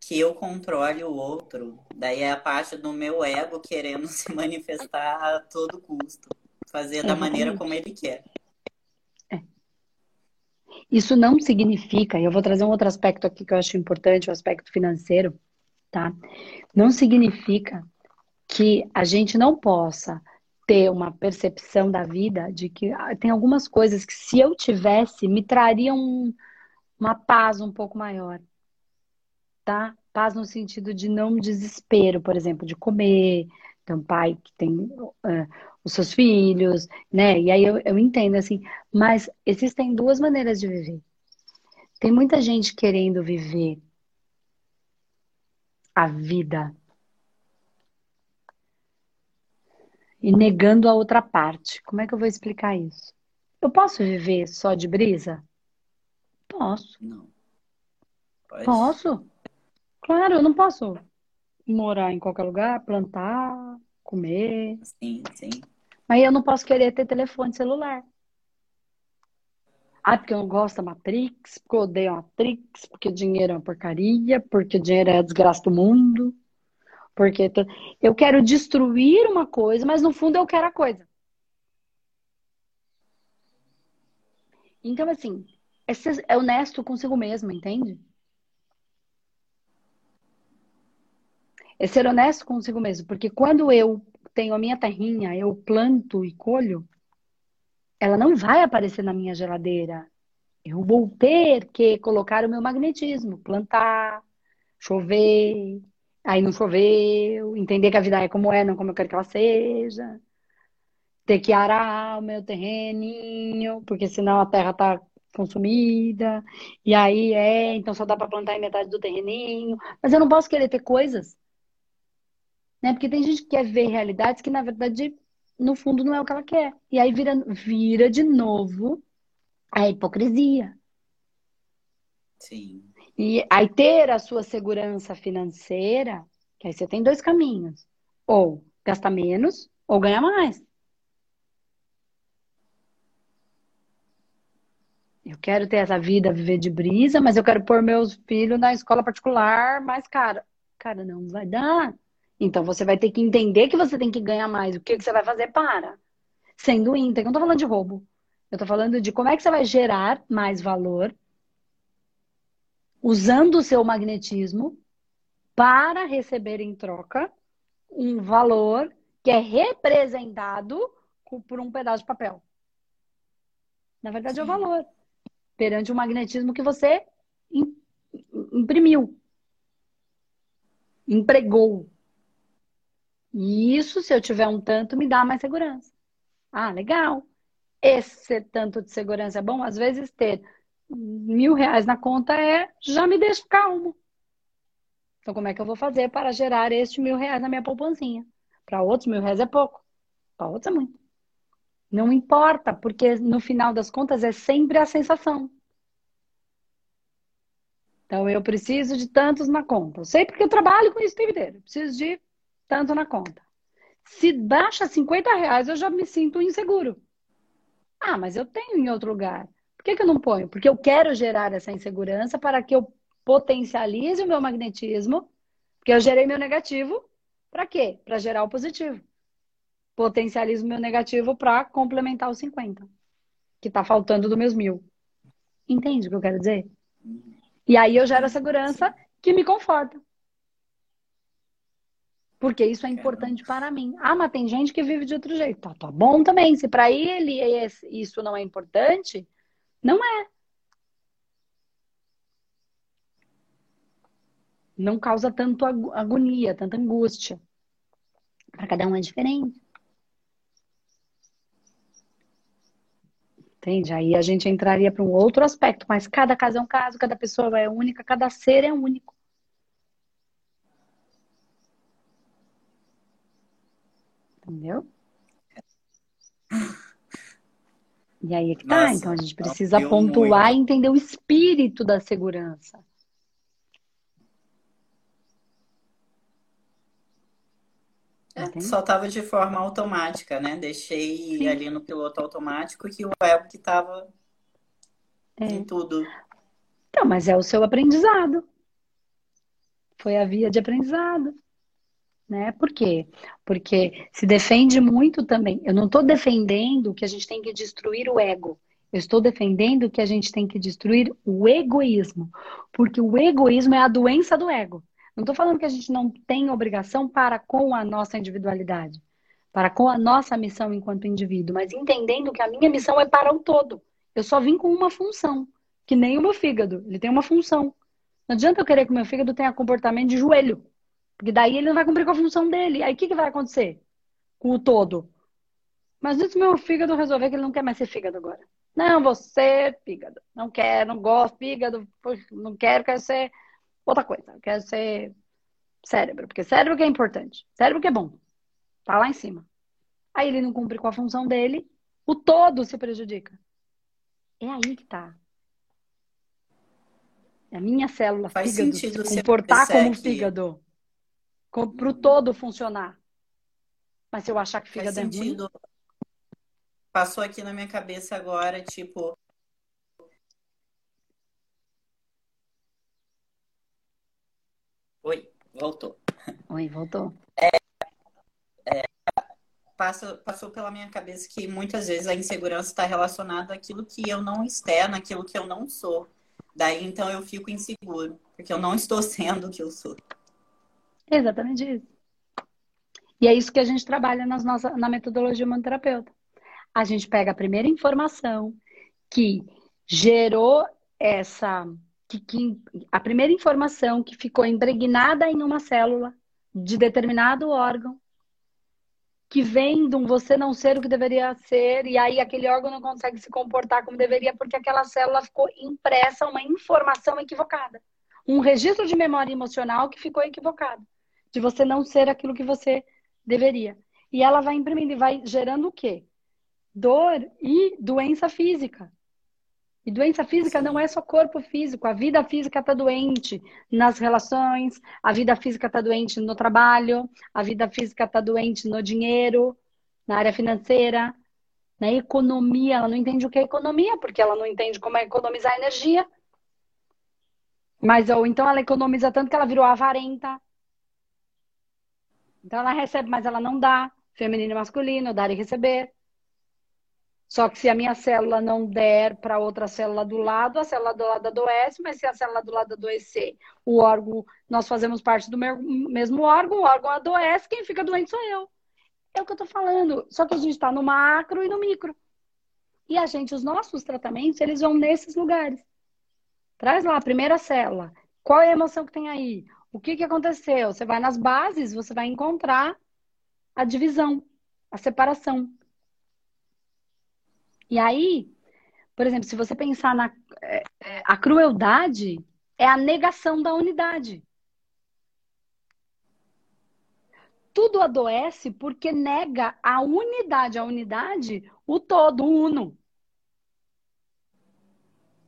que eu controle o outro. Daí é a parte do meu ego querendo se manifestar a todo custo. Fazer da maneira como ele quer. É. Isso não significa, e eu vou trazer um outro aspecto aqui que eu acho importante, o aspecto financeiro, tá? Não significa que a gente não possa ter uma percepção da vida de que ah, tem algumas coisas que se eu tivesse me trariam uma paz um pouco maior, tá? Paz no sentido de não desespero, por exemplo, de comer, tem um pai que tem uh, os seus filhos, né? E aí eu, eu entendo assim, mas existem duas maneiras de viver. Tem muita gente querendo viver a vida e negando a outra parte. Como é que eu vou explicar isso? Eu posso viver só de brisa? Posso. Não. Posso. Claro, eu não posso morar em qualquer lugar, plantar, comer. Sim, sim. Mas eu não posso querer ter telefone celular. Ah, porque eu não gosto da Matrix, porque eu odeio a Matrix, porque o dinheiro é uma porcaria, porque o dinheiro é a desgraça do mundo. Porque eu quero destruir uma coisa, mas no fundo eu quero a coisa. Então, assim, é, é honesto consigo mesmo, entende? É ser honesto consigo mesmo, porque quando eu tenho a minha terrinha, eu planto e colho, ela não vai aparecer na minha geladeira. Eu vou ter que colocar o meu magnetismo, plantar, chover, aí não choveu, entender que a vida é como é, não como eu quero que ela seja. Ter que arar o meu terreninho, porque senão a terra está consumida. E aí é, então só dá para plantar em metade do terreninho. Mas eu não posso querer ter coisas. Né? Porque tem gente que quer ver realidades que, na verdade, no fundo não é o que ela quer. E aí vira, vira de novo a hipocrisia. Sim. E aí ter a sua segurança financeira, que aí você tem dois caminhos. Ou gastar menos, ou ganhar mais. Eu quero ter essa vida, viver de brisa, mas eu quero pôr meus filhos na escola particular mais cara. Cara, não vai dar. Então você vai ter que entender que você tem que ganhar mais. O que, que você vai fazer para? Sendo íntegro. Eu não tô falando de roubo. Eu tô falando de como é que você vai gerar mais valor usando o seu magnetismo para receber em troca um valor que é representado por um pedaço de papel. Na verdade, Sim. é o valor. Perante o magnetismo que você imprimiu, empregou. E isso, se eu tiver um tanto, me dá mais segurança. Ah, legal. Esse tanto de segurança é bom. Às vezes, ter mil reais na conta é já me deixa calmo. Então, como é que eu vou fazer para gerar este mil reais na minha poupancinha? Para outros, mil reais é pouco. Para outros, é muito. Não importa, porque no final das contas é sempre a sensação. Então, eu preciso de tantos na conta. Eu sei porque eu trabalho com isso o tempo inteiro. Eu preciso de tanto na conta. Se baixa 50 reais, eu já me sinto inseguro. Ah, mas eu tenho em outro lugar que, que eu não ponho? Porque eu quero gerar essa insegurança para que eu potencialize o meu magnetismo, porque eu gerei meu negativo, para quê? Para gerar o positivo. Potencializo o meu negativo para complementar os 50, que está faltando dos meus mil. Entende o que eu quero dizer? E aí eu gero a segurança que me conforta. Porque isso é importante para mim. Ah, mas tem gente que vive de outro jeito. Tá, tá bom também. Se para ele isso não é importante, não é. Não causa tanto agonia, tanta angústia. Para cada um é diferente. Entende? Aí a gente entraria para um outro aspecto, mas cada caso é um caso, cada pessoa é única, cada ser é único. Entendeu? E aí é que tá. Nossa, então a gente precisa pontuar muito. e entender o espírito da segurança. É, só estava de forma automática, né? Deixei Sim. ali no piloto automático que o ego que estava é. em tudo. Então, mas é o seu aprendizado. Foi a via de aprendizado né? Por quê? Porque se defende muito também. Eu não estou defendendo que a gente tem que destruir o ego. Eu estou defendendo que a gente tem que destruir o egoísmo. Porque o egoísmo é a doença do ego. Não estou falando que a gente não tem obrigação para com a nossa individualidade. para com a nossa missão enquanto indivíduo, mas entendendo que a minha missão é para o todo. Eu só vim com uma função, que nem o meu fígado, ele tem uma função. Não adianta eu querer que o meu fígado tenha comportamento de joelho, porque daí ele não vai cumprir com a função dele. Aí o que, que vai acontecer com o todo? Mas se meu fígado resolver que ele não quer mais ser fígado agora. Não, você, fígado. Não quero, não gosto, fígado, não quero, quero ser outra coisa. Quero ser cérebro, porque cérebro que é importante. Cérebro que é bom. Tá lá em cima. Aí ele não cumpre com a função dele, o todo se prejudica. É aí que tá. É a minha célula Faz fígado se comportar como fígado. Para o todo funcionar. Mas se eu achar que sentido. é ruim... Passou aqui na minha cabeça agora, tipo, Oi, voltou. Oi, voltou. É, passa, passou pela minha cabeça que muitas vezes a insegurança está relacionada àquilo que eu não externo, àquilo que eu não sou. Daí então eu fico inseguro, porque eu não estou sendo o que eu sou. Exatamente isso. E é isso que a gente trabalha nas nossa, na metodologia humanoterapeuta. A gente pega a primeira informação que gerou essa. Que, que, a primeira informação que ficou impregnada em uma célula de determinado órgão que vem de um você não ser o que deveria ser, e aí aquele órgão não consegue se comportar como deveria, porque aquela célula ficou impressa uma informação equivocada. Um registro de memória emocional que ficou equivocado. De você não ser aquilo que você deveria. E ela vai imprimindo e vai gerando o quê? Dor e doença física. E doença física não é só corpo físico, a vida física está doente nas relações, a vida física está doente no trabalho, a vida física está doente no dinheiro, na área financeira, na economia. Ela não entende o que é economia, porque ela não entende como é economizar energia. Mas ou então ela economiza tanto que ela virou avarenta. Então ela recebe, mas ela não dá. Feminino e masculino, dar e receber. Só que se a minha célula não der para outra célula do lado, a célula do lado adoece, mas se a célula do lado adoecer, o órgão, nós fazemos parte do mesmo órgão, o órgão adoece, quem fica doente sou eu. É o que eu estou falando. Só que a gente está no macro e no micro. E a gente, os nossos tratamentos, eles vão nesses lugares. Traz lá a primeira célula. Qual é a emoção que tem aí? O que, que aconteceu? Você vai nas bases, você vai encontrar a divisão, a separação. E aí, por exemplo, se você pensar na é, é, a crueldade é a negação da unidade. Tudo adoece porque nega a unidade, a unidade, o todo, o uno.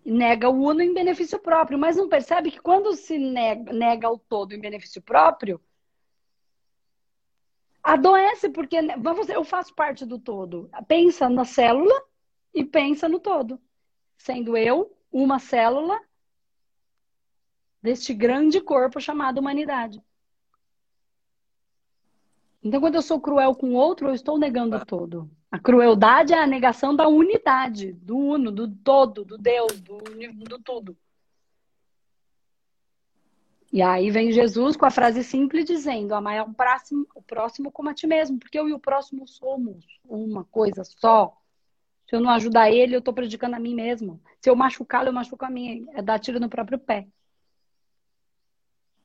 Nega o uno em benefício próprio, mas não percebe que quando se nega, nega o todo em benefício próprio, adoece porque eu faço parte do todo. Pensa na célula e pensa no todo, sendo eu uma célula deste grande corpo chamado humanidade. Então, quando eu sou cruel com o outro, eu estou negando o todo. A crueldade é a negação da unidade, do uno, do todo, do Deus, do, do tudo. E aí vem Jesus com a frase simples dizendo: amar o próximo, o próximo como a ti mesmo, porque eu e o próximo somos uma coisa só. Se eu não ajudar ele, eu estou prejudicando a mim mesmo. Se eu machucá-lo, eu machuco a mim. É dar tiro no próprio pé.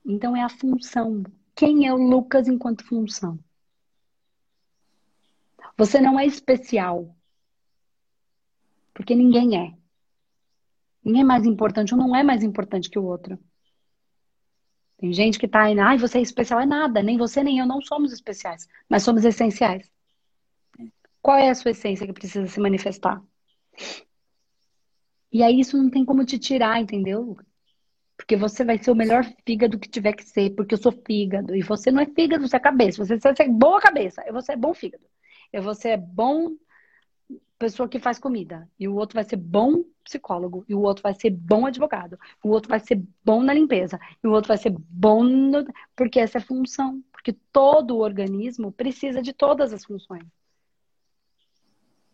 Então é a função. Quem é o Lucas enquanto função? Você não é especial. Porque ninguém é. Ninguém é mais importante, um não é mais importante que o outro. Tem gente que tá aí, ai, você é especial, é nada. Nem você nem eu não somos especiais, mas somos essenciais. Qual é a sua essência que precisa se manifestar? E aí isso não tem como te tirar, entendeu? Porque você vai ser o melhor fígado que tiver que ser, porque eu sou fígado. E você não é fígado, você é cabeça. Você vai ser boa cabeça, eu vou ser bom fígado. Eu vou ser bom pessoa que faz comida. E o outro vai ser bom psicólogo. E o outro vai ser bom advogado. O outro vai ser bom na limpeza. E o outro vai ser bom no... Porque essa é a função. Porque todo o organismo precisa de todas as funções.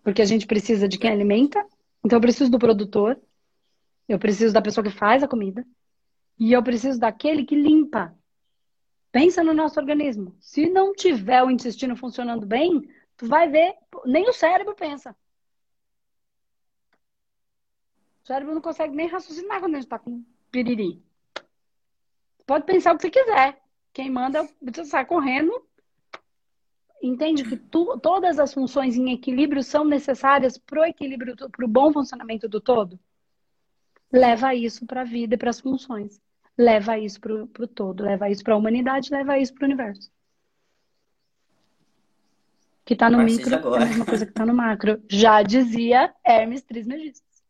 Porque a gente precisa de quem alimenta, então eu preciso do produtor, eu preciso da pessoa que faz a comida, e eu preciso daquele que limpa. Pensa no nosso organismo. Se não tiver o intestino funcionando bem, Tu vai ver, nem o cérebro pensa. O cérebro não consegue nem raciocinar quando a gente tá com piriri. Pode pensar o que você quiser. Quem manda, você sai correndo. Entende que tu, todas as funções em equilíbrio são necessárias para o equilíbrio, para o bom funcionamento do todo? Leva isso para a vida e para as funções. Leva isso para o todo. Leva isso para a humanidade, leva isso para o universo. Que está no micro é a mesma coisa que está no macro. Já dizia Hermes Trismegistus.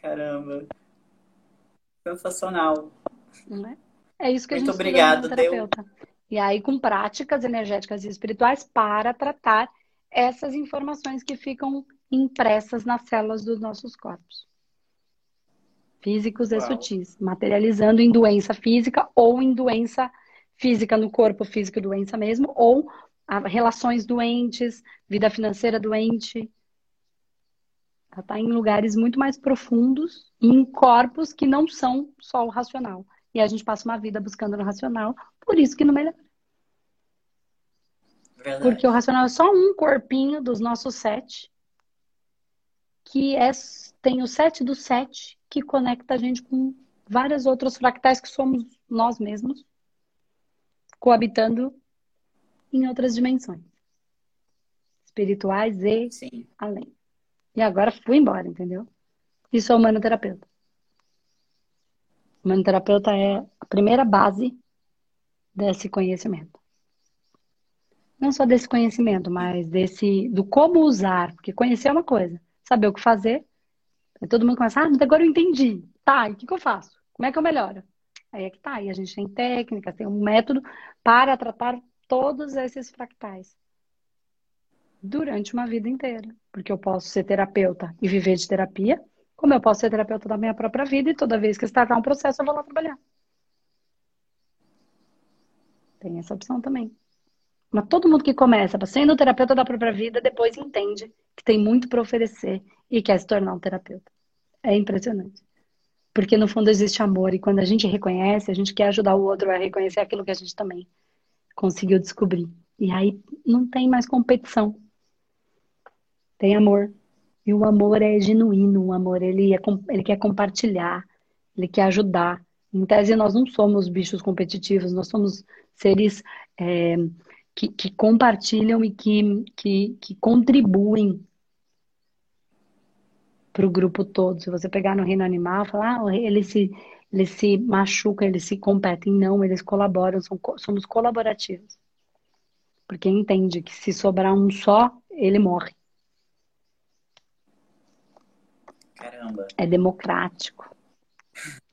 Caramba. Sensacional. É? é isso que Muito a gente obrigado, terapeuta. Deu... E aí, com práticas energéticas e espirituais para tratar essas informações que ficam impressas nas células dos nossos corpos. Físicos Uau. e sutis, materializando em doença física ou em doença física no corpo, física doença mesmo, ou relações doentes, vida financeira doente, ela está em lugares muito mais profundos e em corpos que não são só o racional. E a gente passa uma vida buscando no racional, por isso que não melhora. Verdade. Porque o racional é só um corpinho dos nossos sete, que é, tem o sete do sete, que conecta a gente com várias outras fractais que somos nós mesmos, coabitando em outras dimensões espirituais e Sim. além. E agora fui embora, entendeu? E sou humanoterapeuta. Humanoterapeuta é a primeira base desse conhecimento. Não só desse conhecimento, mas desse do como usar, porque conhecer é uma coisa, saber o que fazer. Aí todo mundo começa, ah, mas agora eu entendi. Tá, e o que, que eu faço? Como é que eu melhoro? Aí é que tá, e a gente tem técnicas, tem um método para tratar todos esses fractais durante uma vida inteira. Porque eu posso ser terapeuta e viver de terapia, como eu posso ser terapeuta da minha própria vida e toda vez que startar um processo eu vou lá trabalhar. Tem essa opção também. Mas todo mundo que começa sendo terapeuta da própria vida, depois entende que tem muito para oferecer e quer se tornar um terapeuta. É impressionante. Porque no fundo existe amor e quando a gente reconhece, a gente quer ajudar o outro a reconhecer aquilo que a gente também conseguiu descobrir. E aí não tem mais competição tem amor. E o amor é genuíno, o amor ele, é, ele quer compartilhar, ele quer ajudar. Em tese, nós não somos bichos competitivos, nós somos seres é, que, que, compartilham e que, que, que contribuem para o grupo todo. Se você pegar no reino animal, falar, ah, eles se, eles se machucam, eles se competem. Não, eles colaboram, são, somos colaborativos. Porque entende que se sobrar um só, ele morre. Caramba. É democrático.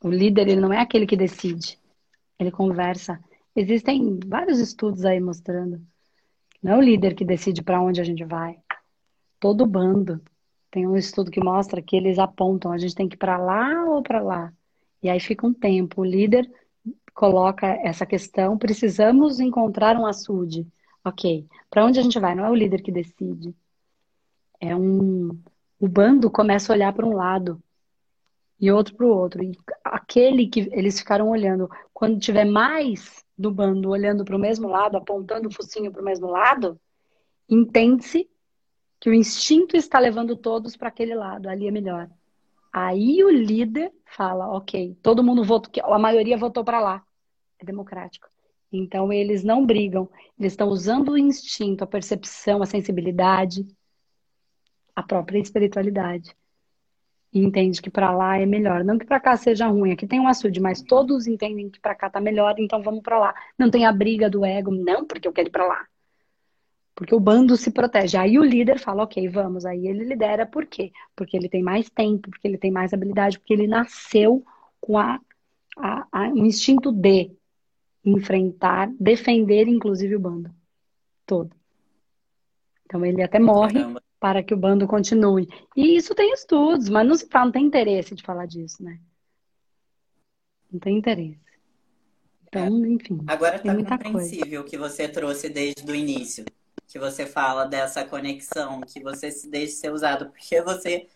O líder, ele não é aquele que decide. Ele conversa. Existem vários estudos aí mostrando. Não é o líder que decide para onde a gente vai. Todo bando. Tem um estudo que mostra que eles apontam, a gente tem que ir para lá ou para lá. E aí fica um tempo. O líder coloca essa questão, precisamos encontrar um açude. Ok, para onde a gente vai? Não é o líder que decide. É um, o bando começa a olhar para um lado e outro para o outro. E aquele que eles ficaram olhando, quando tiver mais do bando olhando para o mesmo lado, apontando o focinho para o mesmo lado, entende-se que o instinto está levando todos para aquele lado, ali é melhor. Aí o líder fala, ok, todo mundo votou, a maioria votou para lá. É democrático. Então eles não brigam, eles estão usando o instinto, a percepção, a sensibilidade, a própria espiritualidade. E entende que para lá é melhor. Não que para cá seja ruim, aqui tem um açude, mas todos entendem que para cá tá melhor, então vamos para lá. Não tem a briga do ego, não, porque eu quero ir para lá. Porque o bando se protege. Aí o líder fala, ok, vamos. Aí ele lidera, por quê? Porque ele tem mais tempo, porque ele tem mais habilidade, porque ele nasceu com a, a, a um instinto de enfrentar, defender, inclusive, o bando todo. Então ele até morre Caramba para que o bando continue. E isso tem estudos, mas não se fala, não tem interesse de falar disso, né? Não tem interesse. Então, é. enfim. Agora está compreensível o que você trouxe desde o início. Que você fala dessa conexão, que você se deixa ser usado, porque você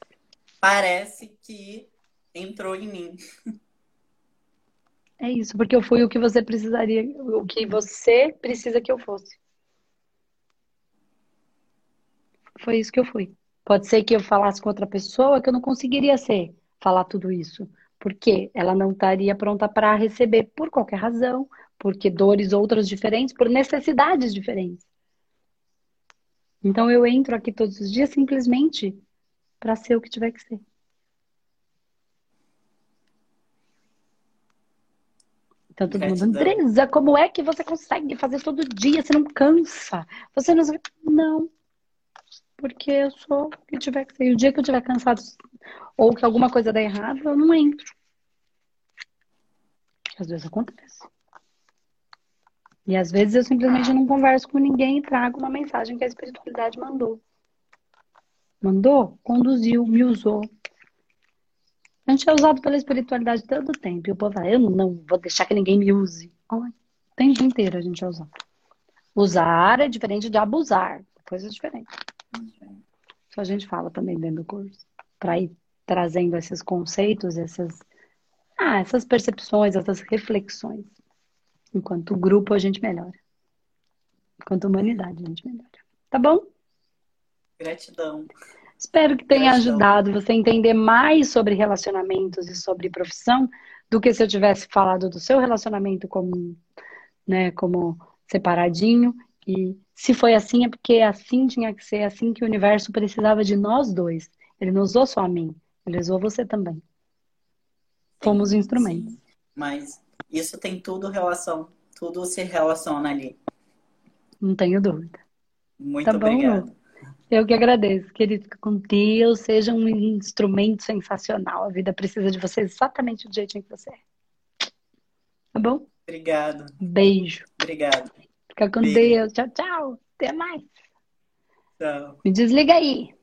parece que entrou em mim. É isso, porque eu fui o que você precisaria, o que você precisa que eu fosse. Foi isso que eu fui. Pode ser que eu falasse com outra pessoa que eu não conseguiria ser, falar tudo isso. Porque ela não estaria pronta para receber por qualquer razão, porque dores outras diferentes, por necessidades diferentes. Então eu entro aqui todos os dias simplesmente para ser o que tiver que ser. Então todo mundo, Andresa, como é que você consegue fazer todo dia? Você não cansa? Você não. Não. Porque eu sou o que tiver que ser. E o dia que eu estiver cansado ou que alguma coisa der errado, eu não entro. Às vezes acontece. E às vezes eu simplesmente não converso com ninguém e trago uma mensagem que a espiritualidade mandou. Mandou, conduziu, me usou. A gente é usado pela espiritualidade todo tempo. E o povo fala, eu não vou deixar que ninguém me use. o tempo inteiro a gente é usado. Usar é diferente de abusar. Coisas diferentes. Isso a gente fala também dentro do curso. Para ir trazendo esses conceitos, essas, ah, essas percepções, essas reflexões. Enquanto grupo a gente melhora. Enquanto humanidade a gente melhora. Tá bom? Gratidão. Espero que tenha Gratidão. ajudado você a entender mais sobre relacionamentos e sobre profissão do que se eu tivesse falado do seu relacionamento como, né, como separadinho. E se foi assim, é porque assim tinha que ser, assim que o universo precisava de nós dois. Ele não usou só a mim, ele usou você também. Fomos instrumentos. Sim, mas isso tem tudo relação, tudo se relaciona ali. Não tenho dúvida. Muito tá obrigada. Bom? Eu que agradeço, querido. Fica com Deus, seja um instrumento sensacional. A vida precisa de você exatamente do jeitinho que você é. Tá bom? Obrigado. Beijo. Obrigado. Fica com Beijo. Deus. Tchau, tchau. Até mais. Tchau. Me desliga aí.